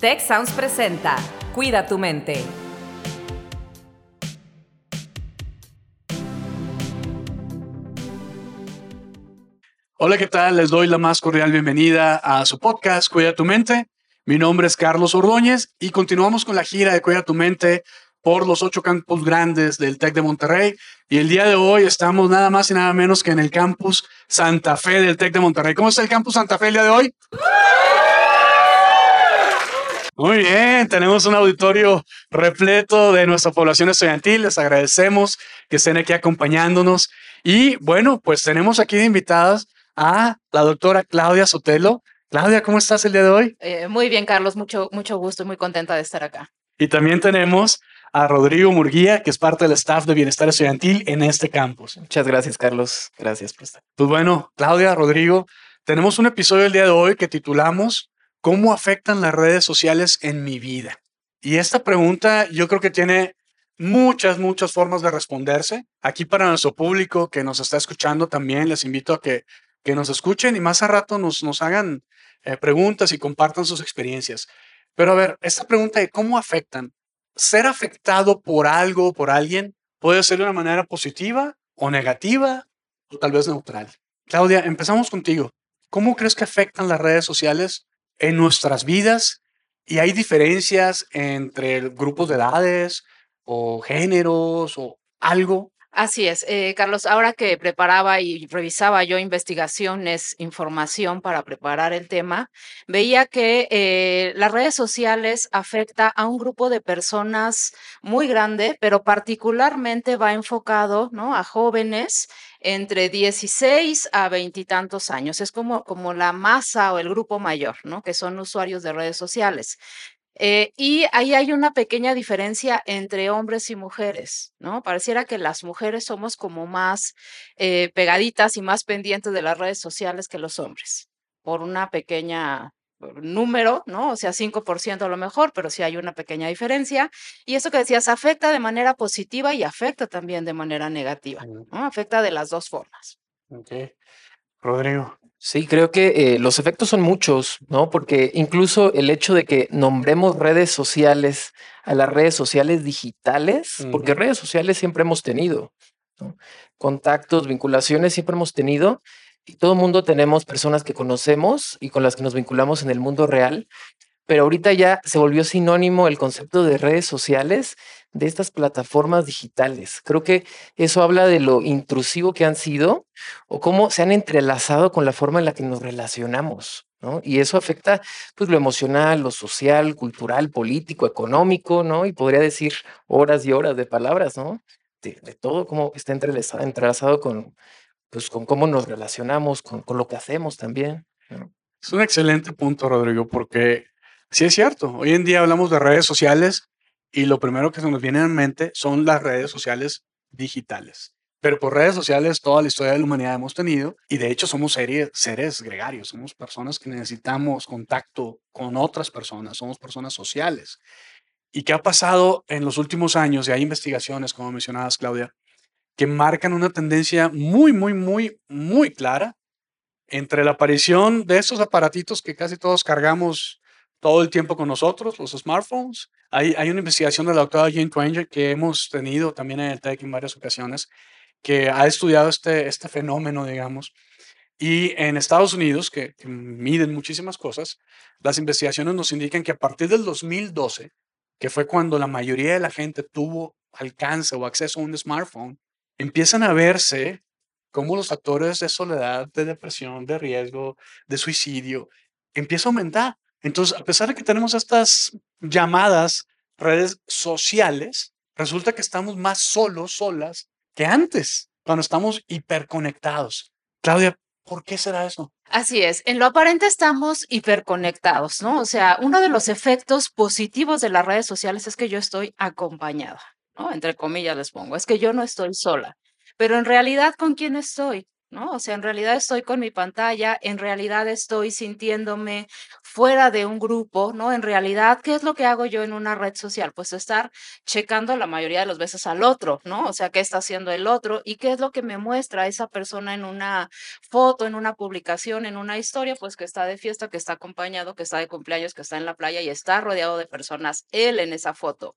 Tech Sounds presenta Cuida tu mente. Hola, ¿qué tal? Les doy la más cordial bienvenida a su podcast Cuida tu mente. Mi nombre es Carlos Ordóñez y continuamos con la gira de Cuida tu mente por los ocho campus grandes del TEC de Monterrey. Y el día de hoy estamos nada más y nada menos que en el campus Santa Fe del TEC de Monterrey. ¿Cómo está el campus Santa Fe el día de hoy? Muy bien, tenemos un auditorio repleto de nuestra población estudiantil. Les agradecemos que estén aquí acompañándonos. Y bueno, pues tenemos aquí de invitadas a la doctora Claudia Sotelo. Claudia, ¿cómo estás el día de hoy? Eh, muy bien, Carlos, mucho, mucho gusto y muy contenta de estar acá. Y también tenemos a Rodrigo Murguía, que es parte del staff de Bienestar Estudiantil en este campus. Muchas gracias, Carlos. Gracias por estar. Pues bueno, Claudia, Rodrigo, tenemos un episodio el día de hoy que titulamos ¿Cómo afectan las redes sociales en mi vida? Y esta pregunta yo creo que tiene muchas, muchas formas de responderse. Aquí para nuestro público que nos está escuchando también les invito a que, que nos escuchen y más a rato nos, nos hagan eh, preguntas y compartan sus experiencias. Pero a ver, esta pregunta de cómo afectan, ser afectado por algo, por alguien, puede ser de una manera positiva o negativa o tal vez neutral. Claudia, empezamos contigo. ¿Cómo crees que afectan las redes sociales en nuestras vidas y hay diferencias entre grupos de edades o géneros o algo. Así es, eh, Carlos, ahora que preparaba y revisaba yo investigaciones, información para preparar el tema, veía que eh, las redes sociales afecta a un grupo de personas muy grande, pero particularmente va enfocado ¿no? a jóvenes entre 16 a veintitantos años. Es como, como la masa o el grupo mayor, ¿no? Que son usuarios de redes sociales. Eh, y ahí hay una pequeña diferencia entre hombres y mujeres, ¿no? Pareciera que las mujeres somos como más eh, pegaditas y más pendientes de las redes sociales que los hombres, por una pequeña número, ¿no? O sea, 5% a lo mejor, pero sí hay una pequeña diferencia. Y eso que decías, afecta de manera positiva y afecta también de manera negativa, ¿no? Afecta de las dos formas. Ok. Rodrigo. Sí, creo que eh, los efectos son muchos, ¿no? Porque incluso el hecho de que nombremos redes sociales a las redes sociales digitales, porque redes sociales siempre hemos tenido, contactos, vinculaciones siempre hemos tenido, y todo el mundo tenemos personas que conocemos y con las que nos vinculamos en el mundo real, pero ahorita ya se volvió sinónimo el concepto de redes sociales de estas plataformas digitales. Creo que eso habla de lo intrusivo que han sido o cómo se han entrelazado con la forma en la que nos relacionamos. ¿no? Y eso afecta pues, lo emocional, lo social, cultural, político, económico, ¿no? Y podría decir horas y horas de palabras, ¿no? De, todo cómo está entrelazado, entrelazado con, pues con cómo nos relacionamos, con, con lo que hacemos también. Es un excelente punto, Rodrigo, porque sí es cierto. Hoy en día hablamos de redes sociales y lo primero que se nos viene en mente son las redes sociales digitales. Pero por redes sociales toda la historia de la humanidad hemos tenido y de hecho somos seres, gregarios, somos personas que necesitamos contacto con otras personas, somos personas sociales. ¿Y qué ha pasado en los últimos años? Y hay investigaciones, como mencionabas, Claudia, que marcan una tendencia muy, muy, muy, muy clara entre la aparición de estos aparatitos que casi todos cargamos todo el tiempo con nosotros, los smartphones. Hay, hay una investigación de la doctora Jane Twanger que hemos tenido también en el TEC en varias ocasiones, que ha estudiado este, este fenómeno, digamos. Y en Estados Unidos, que, que miden muchísimas cosas, las investigaciones nos indican que a partir del 2012, que fue cuando la mayoría de la gente tuvo alcance o acceso a un smartphone, empiezan a verse cómo los factores de soledad, de depresión, de riesgo, de suicidio, empieza a aumentar. Entonces, a pesar de que tenemos estas llamadas redes sociales, resulta que estamos más solos, solas que antes, cuando estamos hiperconectados. Claudia, ¿por qué será eso? Así es, en lo aparente estamos hiperconectados, ¿no? O sea, uno de los efectos positivos de las redes sociales es que yo estoy acompañada. Entre comillas les pongo, es que yo no estoy sola, pero en realidad, ¿con quién estoy? ¿No? O sea, en realidad estoy con mi pantalla, en realidad estoy sintiéndome fuera de un grupo, ¿no? En realidad, ¿qué es lo que hago yo en una red social? Pues estar checando la mayoría de las veces al otro, ¿no? O sea, ¿qué está haciendo el otro? ¿Y qué es lo que me muestra esa persona en una foto, en una publicación, en una historia? Pues que está de fiesta, que está acompañado, que está de cumpleaños, que está en la playa y está rodeado de personas, él en esa foto.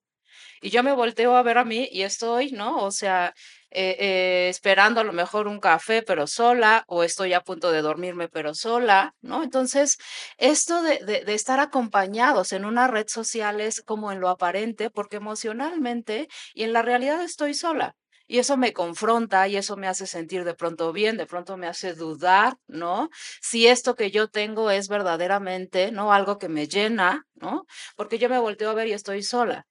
Y yo me volteo a ver a mí y estoy, ¿no? O sea, eh, eh, esperando a lo mejor un café, pero sola, o estoy a punto de dormirme, pero sola, ¿no? Entonces, esto de, de, estar acompañados en una red social es como en lo aparente, porque emocionalmente y en la realidad estoy sola. Y eso me confronta y eso me hace sentir de pronto bien, de pronto me hace dudar, ¿no? Si esto que yo tengo es verdaderamente, ¿no? Algo que me llena, ¿no? Porque yo me volteo a ver y estoy sola.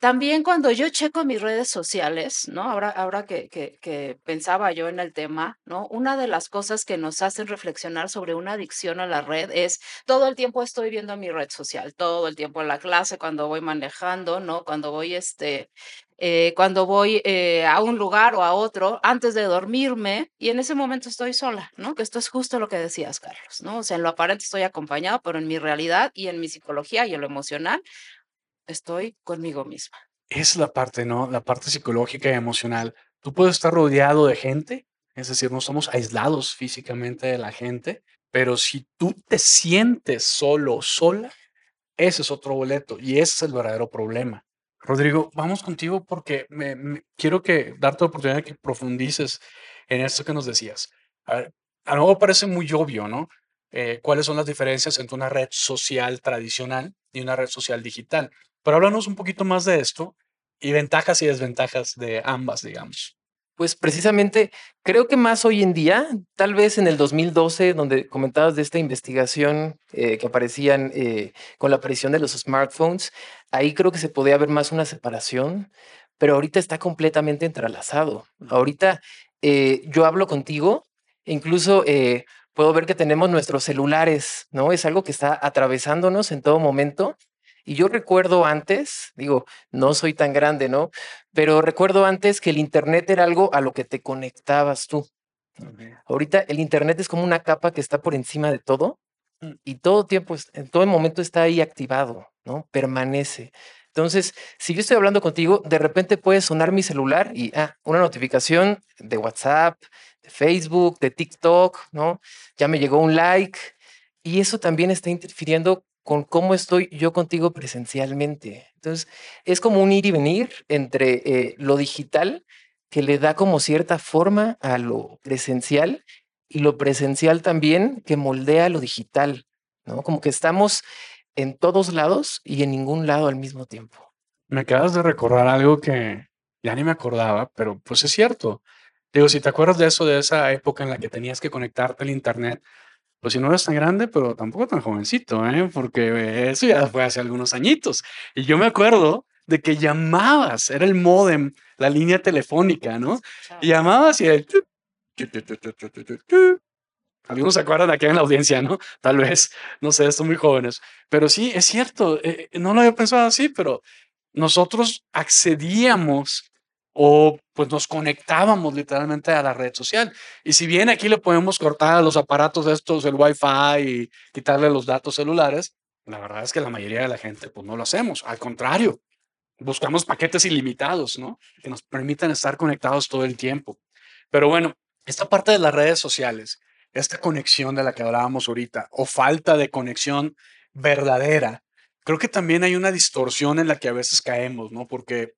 También cuando yo checo mis redes sociales, ¿no? Ahora, que, pensaba yo en el tema. Una de las cosas que nos hacen reflexionar sobre una adicción a la red es todo el tiempo estoy viendo mi red social, todo el tiempo en la clase, cuando voy manejando, ¿no? Cuando voy, este, eh, cuando voy eh, a un lugar o a otro, antes de dormirme, y en ese momento estoy sola, ¿no? Que esto es justo lo que decías, Carlos, ¿no? O sea, en lo aparente estoy acompañado, pero en mi realidad y en mi psicología y en lo emocional, estoy conmigo misma. Es la parte, ¿no? La parte psicológica y emocional. Tú puedes estar rodeado de gente, es decir, no somos aislados físicamente de la gente, pero si tú te sientes solo sola, ese es otro boleto y ese es el verdadero problema. Rodrigo, vamos contigo porque me, quiero que darte la oportunidad de que profundices en esto que nos decías. A, a lo mejor parece muy obvio, ¿no? Eh, cuáles son las diferencias entre una red social tradicional y una red social digital. Pero háblanos un poquito más de esto y ventajas y desventajas de ambas, digamos. Pues precisamente creo que más hoy en día, tal vez en el 2012, donde comentabas de esta investigación eh, que aparecían eh, con la aparición de los smartphones, ahí creo que se podía ver más una separación, pero ahorita está completamente entrelazado. Ahorita eh, yo hablo contigo, incluso puedo ver que tenemos nuestros celulares, ¿no? Es algo que está atravesándonos en todo momento y yo recuerdo antes, digo, no soy tan grande, ¿no? Pero recuerdo antes que el Internet era algo a lo que te conectabas tú. Ahorita el Internet es como una capa que está por encima de todo mm. y todo tiempo, en todo momento está ahí activado, ¿no? Permanece. Entonces, si yo estoy hablando contigo, de repente puede sonar mi celular y, ah, una notificación de WhatsApp, de Facebook, de TikTok, ¿no? Ya me llegó un like y eso también está interfiriendo con cómo estoy yo contigo presencialmente. Entonces, es como un ir y venir entre eh, lo digital, que le da como cierta forma a lo presencial, y lo presencial también, que moldea lo digital, ¿no? Como que estamos en todos lados y en ningún lado al mismo tiempo. Me acabas de recordar algo que ya ni me acordaba, pero pues es cierto. Digo, si te acuerdas de eso, de esa época en la que tenías que conectarte al Internet, pues si no eres tan grande, pero tampoco tan jovencito, ¿eh? porque eso ya fue hace algunos añitos. Y yo me acuerdo de que llamabas, era el modem, la línea telefónica, ¿no? Y llamabas y el... Algunos se acuerdan aquí en la audiencia, ¿no? Tal vez, no sé, son muy jóvenes. Pero sí, es cierto, eh, no lo había pensado así, pero nosotros accedíamos o pues nos conectábamos literalmente a la red social. Y si bien aquí le podemos cortar a los aparatos estos, el Wi-Fi y quitarle los datos celulares, la verdad es que la mayoría de la gente pues no lo hacemos. Al contrario, buscamos paquetes ilimitados, ¿no? Que nos permitan estar conectados todo el tiempo. Pero bueno, esta parte de las redes sociales, esta conexión de la que hablábamos ahorita, o falta de conexión verdadera, creo que también hay una distorsión en la que a veces caemos, ¿no? Porque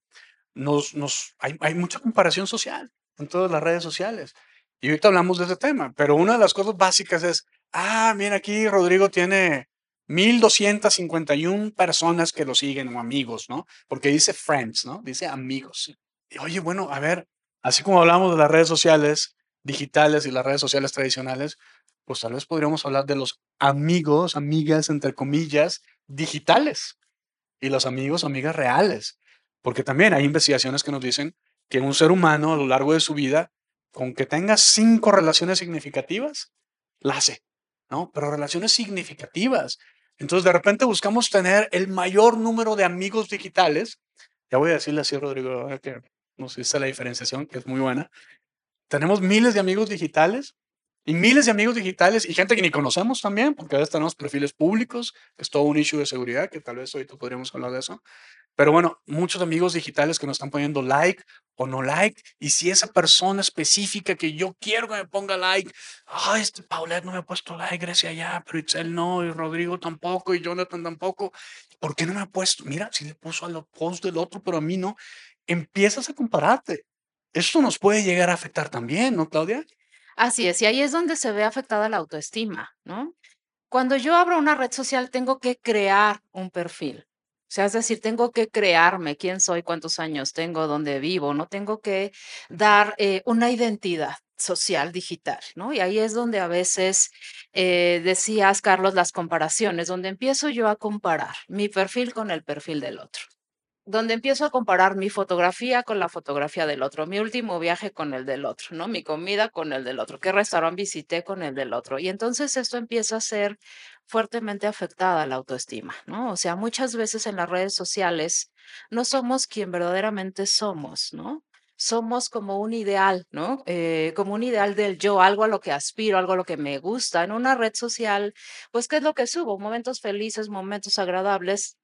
nos, hay, hay mucha comparación social en todas las redes sociales. Y ahorita hablamos de ese tema, pero una de las cosas básicas es, ah, mira aquí Rodrigo tiene 1251 personas que lo siguen o amigos, ¿no? Porque dice friends, ¿no? Dice amigos. Y oye, bueno, a ver, así como hablamos de las redes sociales digitales y las redes sociales tradicionales, pues tal vez podríamos hablar de los amigos, amigas, entre comillas, digitales y los amigos, amigas reales. Porque también hay investigaciones que nos dicen que un ser humano a lo largo de su vida, con que tenga cinco relaciones significativas, la hace, ¿no? Pero relaciones significativas. Entonces, de repente buscamos tener el mayor número de amigos digitales. Ya voy a decirle así, Rodrigo, que nos dice la diferenciación, que es muy buena. Tenemos miles de amigos digitales, Y miles de amigos digitales y gente que ni conocemos también, porque a veces tenemos perfiles públicos, que es todo un issue de seguridad, que tal vez ahorita podríamos hablar de eso. Pero bueno, muchos amigos digitales que nos están poniendo like o no like. Y si esa persona específica que yo quiero que me ponga like, ay, este Paulette no me ha puesto like, gracias ya, pero Itzel no, y Rodrigo tampoco, y Jonathan tampoco. ¿Por qué no me ha puesto? Mira, si le puso a los post del otro, pero a mí no. Empiezas a compararte. Esto nos puede llegar a afectar también, ¿no, Claudia? Así es, y ahí es donde se ve afectada la autoestima, ¿no? Cuando yo abro una red social, tengo que crear un perfil. O sea, es decir, tengo que crearme quién soy, cuántos años tengo, dónde vivo, ¿no? Tengo que dar eh, una identidad social digital, ¿no? Y ahí es donde a veces eh, decías, Carlos, las comparaciones, donde empiezo yo a comparar mi perfil con el perfil del otro donde empiezo a comparar mi fotografía con la fotografía del otro, mi último viaje con el del otro, ¿no? Mi comida con el del otro, qué restaurante visité con el del otro. Y entonces esto empieza a ser fuertemente afectada la autoestima, ¿no? O sea, muchas veces en las redes sociales no somos quien verdaderamente somos, ¿no? Somos como un ideal, ¿no? Eh, como un ideal del yo, algo a lo que aspiro, algo a lo que me gusta. En una red social, pues, ¿qué es lo que subo? Momentos felices, momentos agradables,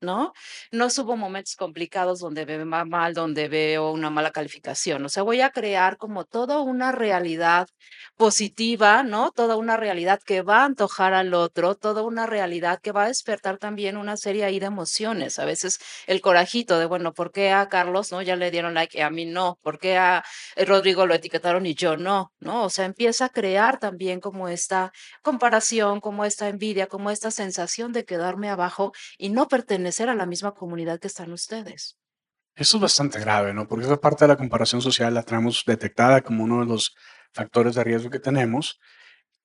¿no? No subo momentos complicados donde me va mal, donde veo una mala calificación. O sea, voy a crear como toda una realidad positiva, ¿no? Toda una realidad que va a antojar al otro, toda una realidad que va a despertar también una serie ahí de emociones. A veces el corajito de, bueno, ¿por qué a Carlos, no? Ya le dieron like y a mí no. ¿Por qué a eh, Rodrigo lo etiquetaron y yo no? ¿No? O sea, empieza a crear también como esta comparación, como esta envidia, como esta sensación de quedarme abajo y no pertenecer a la misma comunidad que están ustedes. Eso es bastante grave, ¿no? Porque esa parte de la comparación social la tenemos detectada como uno de los factores de riesgo que tenemos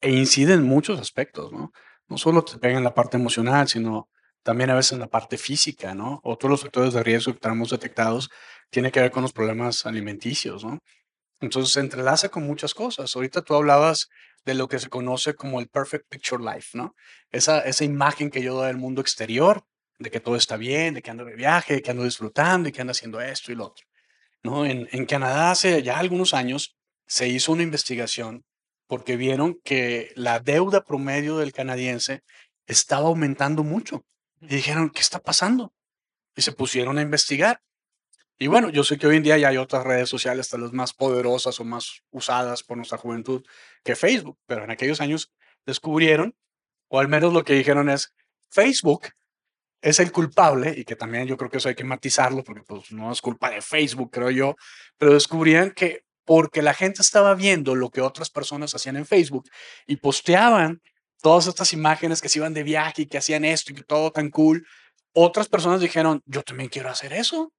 e incide en muchos aspectos, ¿no? No solo te pega en la parte emocional, sino también a veces en la parte física, ¿no? Otros los factores de riesgo que tenemos detectados tiene que ver con los problemas alimenticios, ¿no? Entonces se entrelaza con muchas cosas. Ahorita tú hablabas de lo que se conoce como el perfect picture life, ¿no? Esa, esa imagen que yo doy del mundo exterior de que todo está bien, de que ando de viaje, de que ando disfrutando y que ando haciendo esto y lo otro. ¿no? En, en Canadá hace ya algunos años se hizo una investigación porque vieron que la deuda promedio del canadiense estaba aumentando mucho. Y dijeron, ¿qué está pasando? Y se pusieron a investigar. Y bueno, yo sé que hoy en día ya hay otras redes sociales, tal vez más poderosas o más usadas por nuestra juventud que Facebook, pero en aquellos años descubrieron, o al menos lo que dijeron es, Facebook es el culpable, y que también yo creo que eso hay que matizarlo, porque pues no es culpa de Facebook, creo yo, pero descubrían que porque la gente estaba viendo lo que otras personas hacían en Facebook y posteaban todas estas imágenes que se iban de viaje y que hacían esto y que todo tan cool, otras personas dijeron, yo también quiero hacer eso,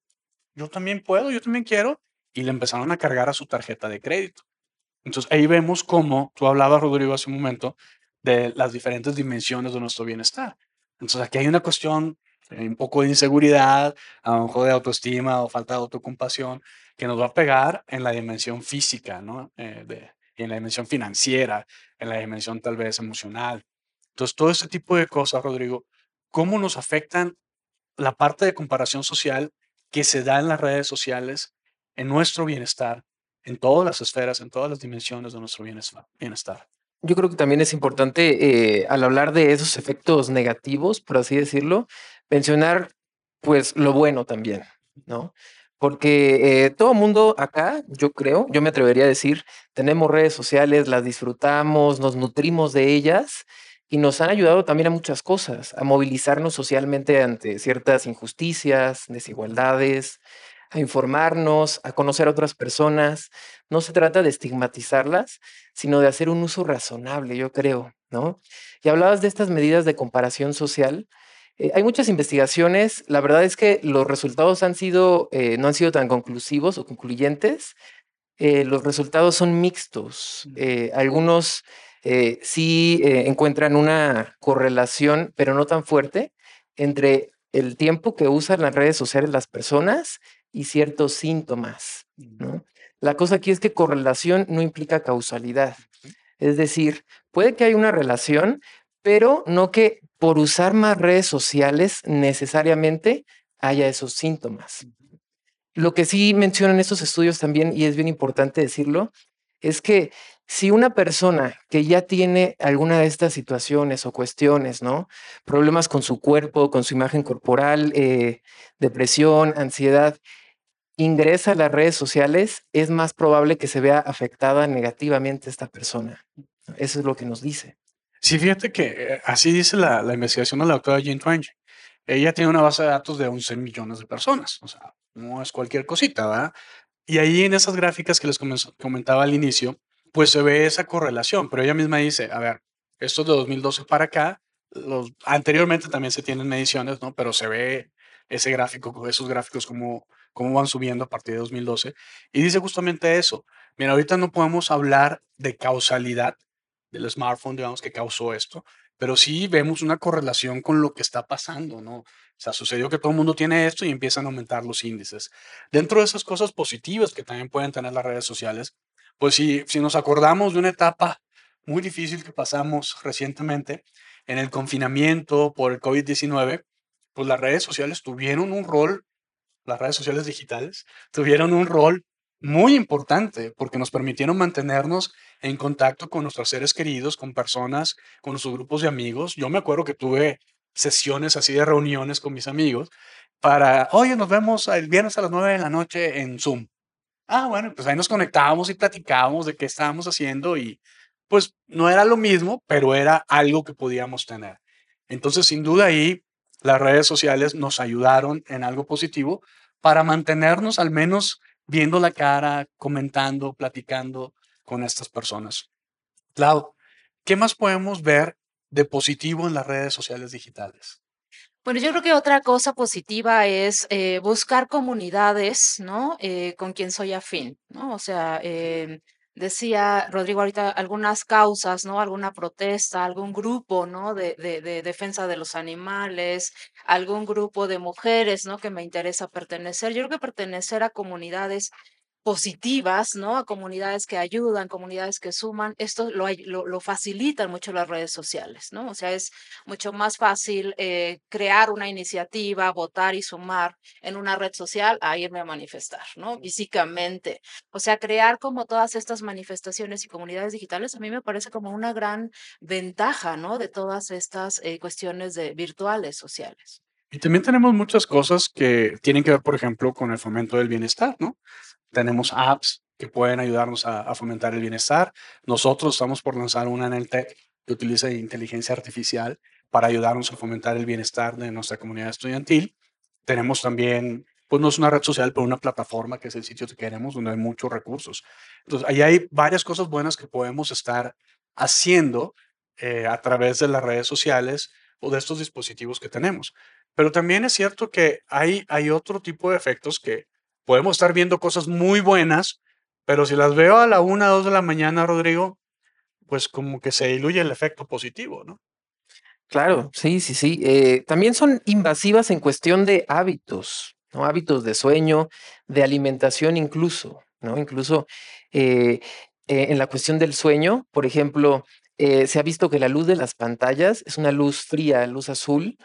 yo también puedo, yo también quiero, y le empezaron a cargar a su tarjeta de crédito. Entonces ahí vemos cómo, tú hablabas, Rodrigo, hace un momento, de las diferentes dimensiones de nuestro bienestar. Entonces aquí hay una cuestión, eh, un poco de inseguridad, a lo mejor de autoestima o falta de autocompasión, que nos va a pegar en la dimensión física, ¿no? Eh, de, en la dimensión financiera, en la dimensión tal vez emocional. Entonces, todo este tipo de cosas, Rodrigo, ¿cómo nos afectan la parte de comparación social que se da en las redes sociales en nuestro bienestar, en todas las esferas, en todas las dimensiones de nuestro bienestar? Yo creo que también es importante, eh, al hablar de esos efectos negativos, por así decirlo, mencionar pues lo bueno también, ¿no? Porque eh, todo mundo acá, yo creo, yo me atrevería a decir, tenemos redes sociales, las disfrutamos, nos nutrimos de ellas y nos han ayudado también a muchas cosas, a movilizarnos socialmente ante ciertas injusticias, desigualdades, a informarnos, a conocer a otras personas. No se trata de estigmatizarlas, sino de hacer un uso razonable, yo creo, ¿no? Y hablabas de estas medidas de comparación social. Eh, hay muchas investigaciones, la verdad es que los resultados han sido, eh, no han sido tan conclusivos o concluyentes. Eh, los resultados son mixtos. algunos sí encuentran una correlación, pero no tan fuerte, entre el tiempo que usan las redes sociales las personas y ciertos síntomas. ¿no? La cosa aquí es que correlación no implica causalidad. Es decir, puede que haya una relación, pero no que por usar más redes sociales necesariamente haya esos síntomas. Lo que sí mencionan estos estudios también, y es bien importante decirlo, es que si una persona que ya tiene alguna de estas situaciones o cuestiones, ¿no? Problemas con su cuerpo, con su imagen corporal, eh, depresión, ansiedad, ingresa a las redes sociales, es más probable que se vea afectada negativamente esta persona. Eso es lo que nos dice. Sí, fíjate que eh, así dice la, investigación de la doctora Jean Twenge. Ella tiene una base de datos de 11 millones de personas, o sea, no es cualquier cosita, ¿verdad? Y ahí en esas gráficas que les comentaba al inicio, pues se ve esa correlación, pero ella misma dice, a ver, esto de 2012 para acá, los, anteriormente también se tienen mediciones, ¿no? Pero se ve ese gráfico, esos gráficos como cómo van subiendo a partir de 2012. Y dice justamente eso. Mira, ahorita no podemos hablar de causalidad del smartphone, digamos, que causó esto, pero sí vemos una correlación con lo que está pasando, ¿no? O sea, sucedió que todo el mundo tiene esto y empiezan a aumentar los índices. Dentro de esas cosas positivas que también pueden tener las redes sociales, pues si, si nos acordamos de una etapa muy difícil que pasamos recientemente en el confinamiento por el COVID-19, pues las redes sociales tuvieron un rol, las redes sociales digitales tuvieron un rol muy importante porque nos permitieron mantenernos en contacto con nuestros seres queridos, con personas, con nuestros grupos de amigos. Yo me acuerdo que tuve sesiones así de reuniones con mis amigos para, oye, nos vemos el viernes a las 9 de la noche en Zoom. Ah, bueno, pues ahí nos conectábamos y platicábamos de qué estábamos haciendo y pues no era lo mismo, pero era algo que podíamos tener. Entonces, sin duda ahí, las redes sociales nos ayudaron en algo positivo para mantenernos al menos viendo la cara, comentando, platicando con estas personas. Clau, ¿qué más podemos ver de positivo en las redes sociales digitales? Bueno, yo creo que otra cosa positiva es eh, buscar comunidades, ¿no? Eh, con quien soy afín, ¿no? O sea, em, decía Rodrigo ahorita algunas causas, ¿no? Alguna protesta, algún grupo, ¿no? De, de, de, defensa de los animales, algún grupo de mujeres, ¿no? Que me interesa pertenecer. Yo creo que pertenecer a comunidades positivas, ¿no? A comunidades que ayudan, comunidades que suman, esto lo, facilitan mucho las redes sociales, ¿no? O sea, es mucho más fácil eh, crear una iniciativa, votar y sumar en una red social a irme a manifestar, ¿no? Físicamente. O sea, crear como todas estas manifestaciones y comunidades digitales a mí me parece como una gran ventaja, ¿no? De todas estas eh, cuestiones de virtuales sociales. Y también tenemos muchas cosas que tienen que ver, por ejemplo, con el fomento del bienestar, ¿no? Tenemos apps que pueden ayudarnos a, fomentar el bienestar. Nosotros estamos por lanzar una en el TEC que utiliza inteligencia artificial para ayudarnos a fomentar el bienestar de nuestra comunidad estudiantil. Tenemos también, pues no es una red social, pero una plataforma que es el sitio que queremos, donde hay muchos recursos. Entonces, ahí hay varias cosas buenas que podemos estar haciendo eh, a través de las redes sociales o de estos dispositivos que tenemos. Pero también es cierto que hay, hay otro tipo de efectos que podemos estar viendo cosas muy buenas, pero si las veo a la una, dos de la mañana, Rodrigo, pues como que se diluye el efecto positivo, ¿no? Claro, sí, sí, sí. Eh, también son invasivas en cuestión de hábitos, ¿no? Hábitos de sueño, de alimentación incluso, ¿no? Incluso eh, eh, en la cuestión del sueño, por ejemplo, se ha visto que la luz de las pantallas es una luz fría, luz azul,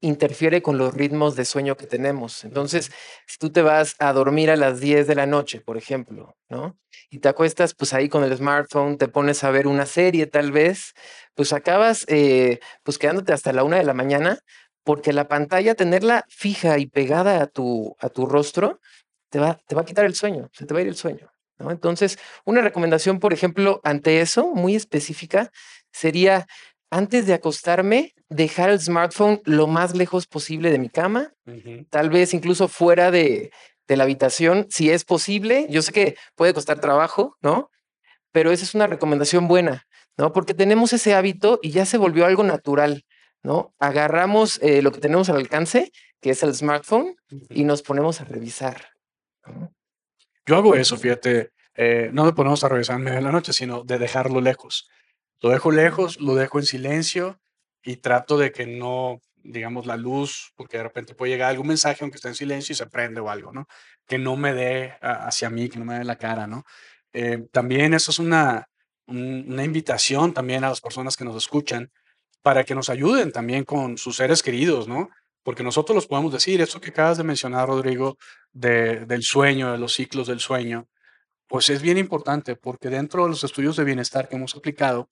interfiere con los ritmos de sueño que tenemos. Entonces, si tú te vas a dormir a las 10 de la noche, por ejemplo, ¿no? Y te acuestas pues ahí con el smartphone, te pones a ver una serie tal vez, pues acabas eh, pues quedándote hasta la una de la mañana porque la pantalla, tenerla fija y pegada a tu, a tu rostro, te va, te va a quitar el sueño, se te va a ir el sueño. Entonces, una recomendación, por ejemplo, ante eso, muy específica, sería antes de acostarme, dejar el smartphone lo más lejos posible de mi cama, tal vez incluso fuera de, la habitación, si es posible. Yo sé que puede costar trabajo, ¿no? Pero esa es una recomendación buena, ¿no? Porque tenemos ese hábito y ya se volvió algo natural, ¿no? Agarramos eh, lo que tenemos al alcance, que es el smartphone, y nos ponemos a revisar. Yo hago eso, fíjate, eh, no de ponemos a revisar en medio de la noche, sino de dejarlo lejos. Lo dejo lejos, lo dejo en silencio y trato de que no, digamos, la luz, porque de repente puede llegar algún mensaje aunque esté en silencio y se prende o algo, ¿no? Que no me dé hacia mí, que no me dé la cara, ¿no? Eh, también eso es una, una invitación también a las personas que nos escuchan para que nos ayuden también con sus seres queridos, ¿no? Porque nosotros los podemos decir, esto que acabas de mencionar, Rodrigo, de, del sueño, de los ciclos del sueño, pues es bien importante porque dentro de los estudios de bienestar que hemos aplicado,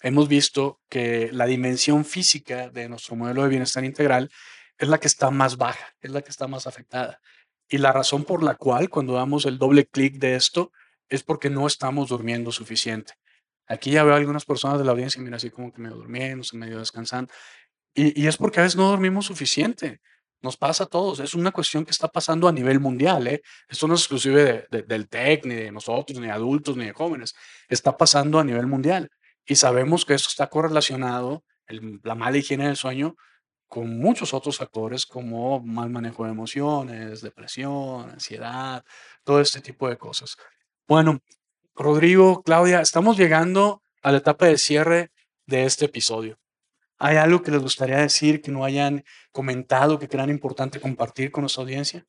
hemos visto que la dimensión física de nuestro modelo de bienestar integral es la que está más baja, es la que está más afectada. Y la razón por la cual cuando damos el doble clic de esto es porque no estamos durmiendo suficiente. Aquí ya veo algunas personas de la audiencia, mira, así como que medio durmiendo, medio descansando. Y es porque a veces no dormimos suficiente. Nos pasa a todos. Es una cuestión que está pasando a nivel mundial. ¿eh? Esto no es exclusive del TEC, ni de nosotros, ni de adultos, ni de jóvenes. Está pasando a nivel mundial. Y sabemos que esto está correlacionado, la mala higiene del sueño, con muchos otros factores como mal manejo de emociones, depresión, ansiedad, todo este tipo de cosas. Bueno, Rodrigo, Claudia, estamos llegando a la etapa de cierre de este episodio. ¿Hay algo que les gustaría decir que no hayan comentado, que crean importante compartir con nuestra audiencia?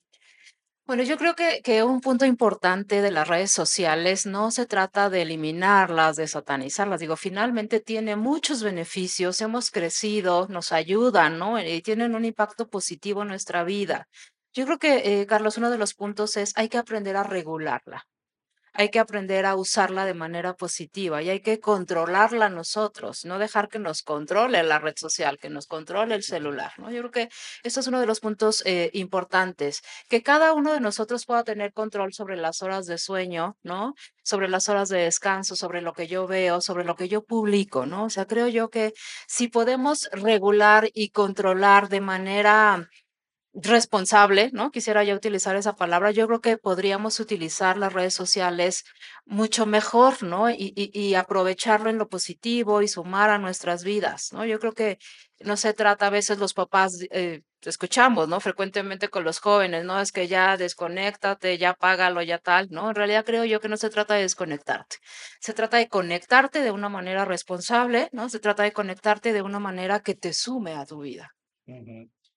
Bueno, yo creo que, que, un punto importante de las redes sociales no se trata de eliminarlas, de satanizarlas. Digo, finalmente tiene muchos beneficios, hemos crecido, nos ayudan, ¿no? Y tienen un impacto positivo en nuestra vida. Yo creo que, eh, Carlos, uno de los puntos es hay que aprender a regularla hay que aprender a usarla de manera positiva y hay que controlarla nosotros, no dejar que nos controle la red social, que nos controle el celular. ¿no? Yo creo que esto es uno de los puntos eh, importantes, que cada uno de nosotros pueda tener control sobre las horas de sueño, ¿no? sobre las horas de descanso, sobre lo que yo veo, sobre lo que yo publico, ¿no? O sea, creo yo que si podemos regular y controlar de manera responsable, ¿no? Quisiera ya utilizar esa palabra. Yo creo que podríamos utilizar las redes sociales mucho mejor, ¿no? Y, aprovecharlo en lo positivo y sumar a nuestras vidas, ¿no? Yo creo que no se trata a veces los papás, eh, escuchamos, ¿no? Frecuentemente con los jóvenes, ¿no? Es que ya desconéctate, ya págalo, ya tal, ¿no? En realidad creo yo que no se trata de desconectarte. Se trata de conectarte de una manera responsable, ¿no? Se trata de conectarte de una manera que te sume a tu vida.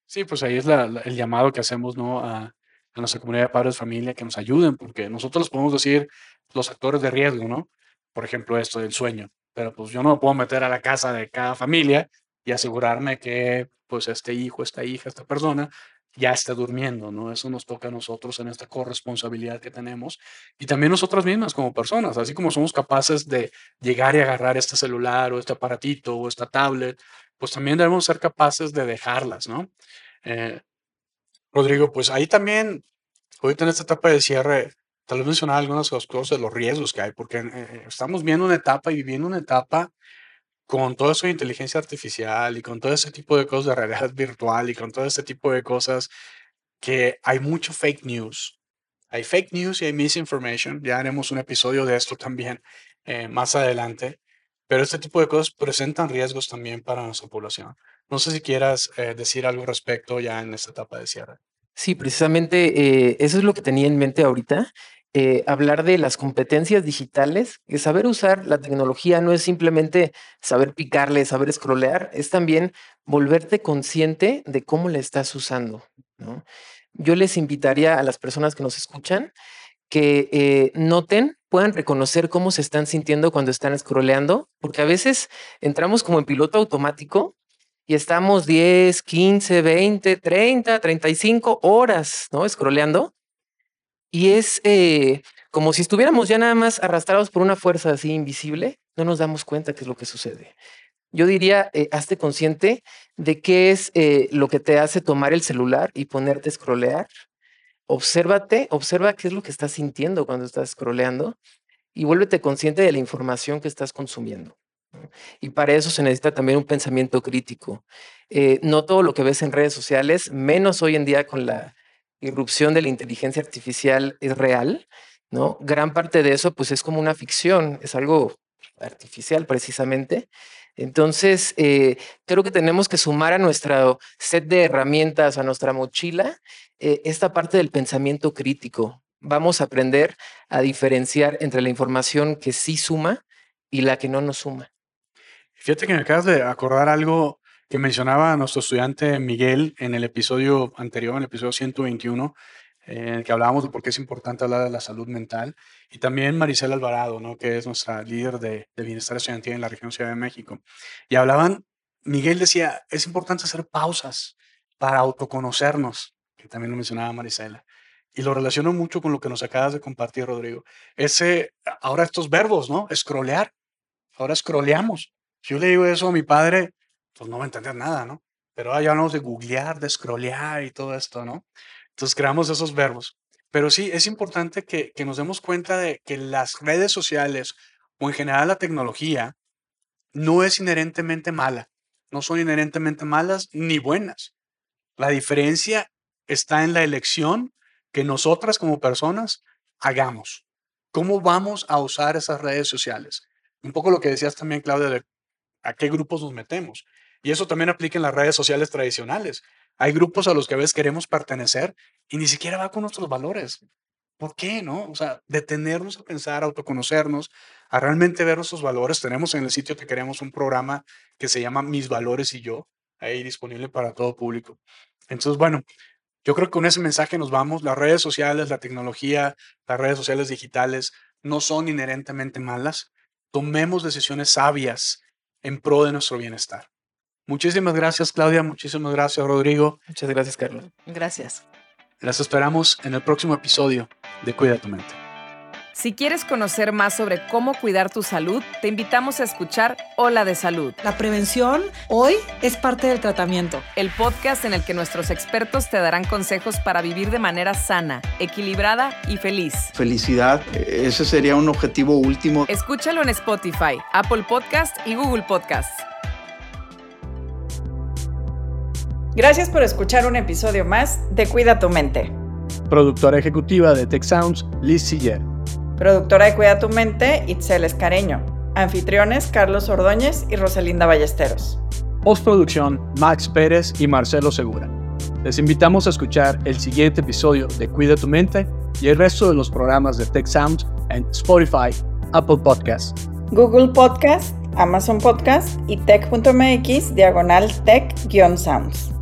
Sí, pues ahí es el llamado que hacemos, ¿no? A, a nuestra comunidad de padres de familia que nos ayuden, porque nosotros podemos decir los actores de riesgo, ¿no? Por ejemplo, esto del sueño, pero pues yo no me puedo meter a la casa de cada familia y asegurarme que pues este hijo, esta hija, esta persona ya esté durmiendo, ¿no? Eso nos toca a nosotros en esta corresponsabilidad que tenemos y también nosotras mismas como personas, así como somos capaces de llegar y agarrar este celular o este aparatito o esta tablet pues también debemos ser capaces de dejarlas, ¿no? Eh, Rodrigo, pues ahí también, ahorita en esta etapa de cierre, tal vez mencionar algunas cosas de los riesgos que hay, porque eh, estamos viendo una etapa y viviendo una etapa con todo eso inteligencia artificial y con todo ese tipo de cosas de realidad virtual y con todo ese tipo de cosas que hay mucho fake news. Hay fake news y hay misinformation. Ya haremos un episodio de esto también eh, más adelante. Pero este tipo de cosas presentan riesgos también para nuestra población. No sé si quieras eh, decir algo al respecto ya en esta etapa de cierre. Sí, precisamente eh, eso es lo que tenía en mente ahorita. Eh, hablar de las competencias digitales, que saber usar la tecnología no es simplemente saber picarle, saber scrollear, es también volverte consciente de cómo le estás usando. ¿no? Yo les invitaría a las personas que nos escuchan que noten puedan reconocer cómo se están sintiendo cuando están scrolleando, porque a veces entramos como en piloto automático y estamos 10, 15, 20, 30, 35 horas, ¿no? Scrolleando. Y es eh, como si estuviéramos ya nada más arrastrados por una fuerza así invisible, no nos damos cuenta qué es lo que sucede. Yo diría, eh, hazte consciente de qué es eh, lo que te hace tomar el celular y ponerte a scrollear obsérvate, observa qué es lo que estás sintiendo cuando estás scrolleando y vuélvete consciente de la información que estás consumiendo. Y para eso se necesita también un pensamiento crítico. Eh, no todo lo que ves en redes sociales, menos hoy en día con la irrupción de la inteligencia artificial, es real, ¿no? Gran parte de eso, pues, es como una ficción, es algo artificial precisamente. Entonces, eh, creo que tenemos que sumar a nuestro set de herramientas, a nuestra mochila, eh, esta parte del pensamiento crítico. Vamos a aprender a diferenciar entre la información que sí suma y la que no nos suma. Fíjate que me acabas de acordar algo que mencionaba nuestro estudiante Miguel en el episodio anterior, en el episodio 121, en el que hablábamos de por qué es importante hablar de la salud mental, y también Maricela Alvarado, ¿no? que es nuestra líder de, bienestar estudiantil en la región Ciudad de México. Y hablaban, Miguel decía, es importante hacer pausas para autoconocernos, que también lo mencionaba Maricela. y lo relaciono mucho con lo que nos acabas de compartir, Rodrigo. Ese, ahora estos verbos, ¿no? Scrollear. Ahora scrolleamos. Si yo le digo eso a mi padre, pues no va a entender nada, ¿no? Pero ahora ya hablamos de googlear, de scrollear y todo esto, ¿no? Entonces creamos esos verbos. Pero sí, es importante que, nos demos cuenta de que las redes sociales o en general la tecnología no es inherentemente mala. No son inherentemente malas ni buenas. La diferencia está en la elección que nosotras como personas hagamos. ¿Cómo vamos a usar esas redes sociales? Un poco lo que decías también, Claudia, de a qué grupos nos metemos. Y eso también aplica en las redes sociales tradicionales. Hay grupos a los que a veces queremos pertenecer y ni siquiera va con nuestros valores. ¿Por qué, no? O sea, detenernos a pensar, a autoconocernos, a realmente ver nuestros valores. Tenemos en el sitio que queremos un programa que se llama Mis Valores y Yo, ahí disponible para todo público. Entonces, bueno, yo creo que con ese mensaje nos vamos. Las redes sociales, la tecnología, las redes sociales digitales no son inherentemente malas. Tomemos decisiones sabias en pro de nuestro bienestar. Muchísimas gracias, Claudia. Muchísimas gracias, Rodrigo. Muchas gracias, Carlos. Gracias. Las esperamos en el próximo episodio de Cuida tu mente. Si quieres conocer más sobre cómo cuidar tu salud, te invitamos a escuchar Hola de Salud. La prevención hoy es parte del tratamiento. El podcast en el que nuestros expertos te darán consejos para vivir de manera sana, equilibrada y feliz. Felicidad, ese sería un objetivo último. Escúchalo en Spotify, Apple Podcast y Google Podcast. Gracias por escuchar un episodio más de Cuida tu mente. Productora ejecutiva de Tech Sounds, Liz Siller. Productora de Cuida tu Mente, Itzel Escareño. Anfitriones, Carlos Ordóñez y Rosalinda Ballesteros. Postproducción, Max Pérez y Marcelo Segura. Les invitamos a escuchar el siguiente episodio de Cuida tu Mente y el resto de los programas de Tech Sounds en Spotify, Apple Podcasts, Google Podcast, Amazon Podcast y tech.mx diagonal tech-sounds.